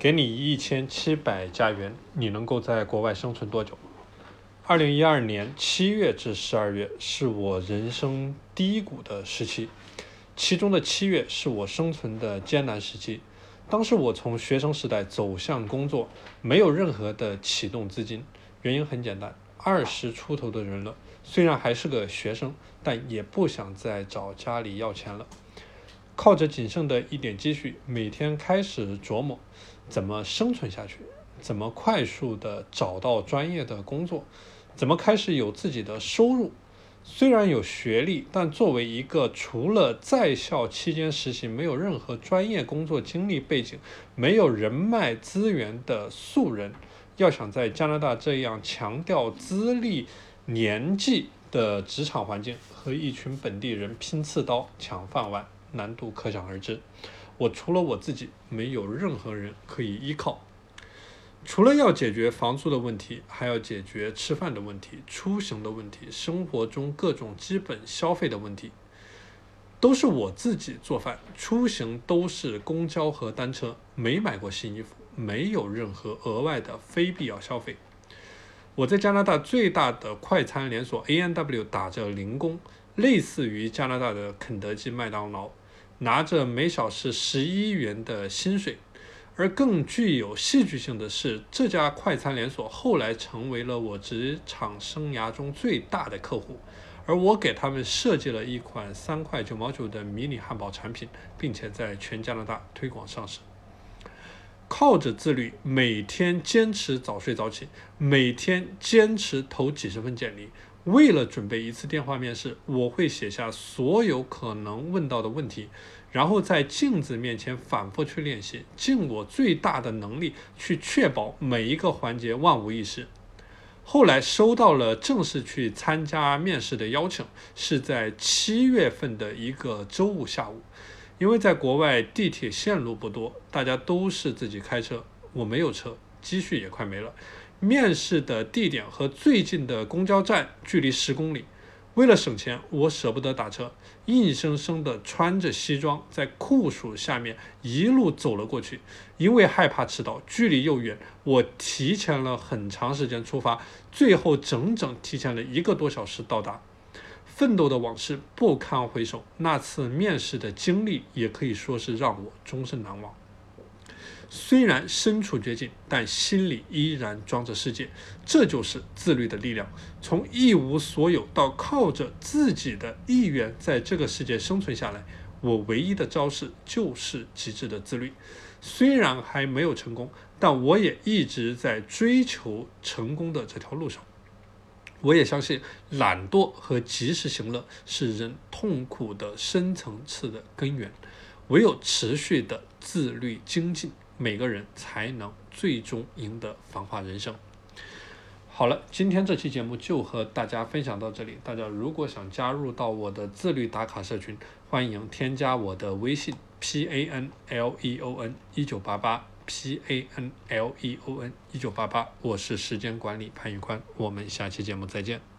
给你一千七百加元，你能够在国外生存多久？二零一二年七月至十二月是我人生低谷的时期，其中的七月是我生存的艰难时期。当时我从学生时代走向工作，没有任何的启动资金，原因很简单，二十出头的人了，虽然还是个学生，但也不想再找家里要钱了。靠着仅剩的一点积蓄，每天开始琢磨怎么生存下去，怎么快速的找到专业的工作，怎么开始有自己的收入。虽然有学历，但作为一个除了在校期间实习，没有任何专业工作经历背景、没有人脉资源的素人，要想在加拿大这样强调资历、年纪的职场环境和一群本地人拼刺刀抢饭碗。难度可想而知，我除了我自己，没有任何人可以依靠。除了要解决房租的问题，还要解决吃饭的问题、出行的问题、生活中各种基本消费的问题。都是我自己做饭，出行都是公交和单车，没买过新衣服，没有任何额外的非必要消费。我在加拿大最大的快餐连锁 ANW 打着零工，类似于加拿大的肯德基、麦当劳。拿着每小时十一元的薪水，而更具有戏剧性的是，这家快餐连锁后来成为了我职场生涯中最大的客户，而我给他们设计了一款三块九毛九的迷你汉堡产品，并且在全加拿大推广上市。靠着自律，每天坚持早睡早起，每天坚持投几十份简历。为了准备一次电话面试，我会写下所有可能问到的问题，然后在镜子面前反复去练习，尽我最大的能力去确保每一个环节万无一失。后来收到了正式去参加面试的邀请，是在七月份的一个周五下午。因为在国外地铁线路不多，大家都是自己开车，我没有车，积蓄也快没了。面试的地点和最近的公交站距离十公里，为了省钱，我舍不得打车，硬生生的穿着西装在酷暑下面一路走了过去。因为害怕迟到，距离又远，我提前了很长时间出发，最后整整提前了一个多小时到达。奋斗的往事不堪回首，那次面试的经历也可以说是让我终身难忘。虽然身处绝境，但心里依然装着世界，这就是自律的力量。从一无所有到靠着自己的意愿在这个世界生存下来，我唯一的招式就是极致的自律。虽然还没有成功，但我也一直在追求成功的这条路上。我也相信，懒惰和及时行乐是人痛苦的深层次的根源。唯有持续的自律精进。每个人才能最终赢得繁华人生。好了，今天这期节目就和大家分享到这里。大家如果想加入到我的自律打卡社群，欢迎添加我的微信 p a n l e o n 一九八八 p a n l e o n 一九八八。我是时间管理潘玉宽，我们下期节目再见。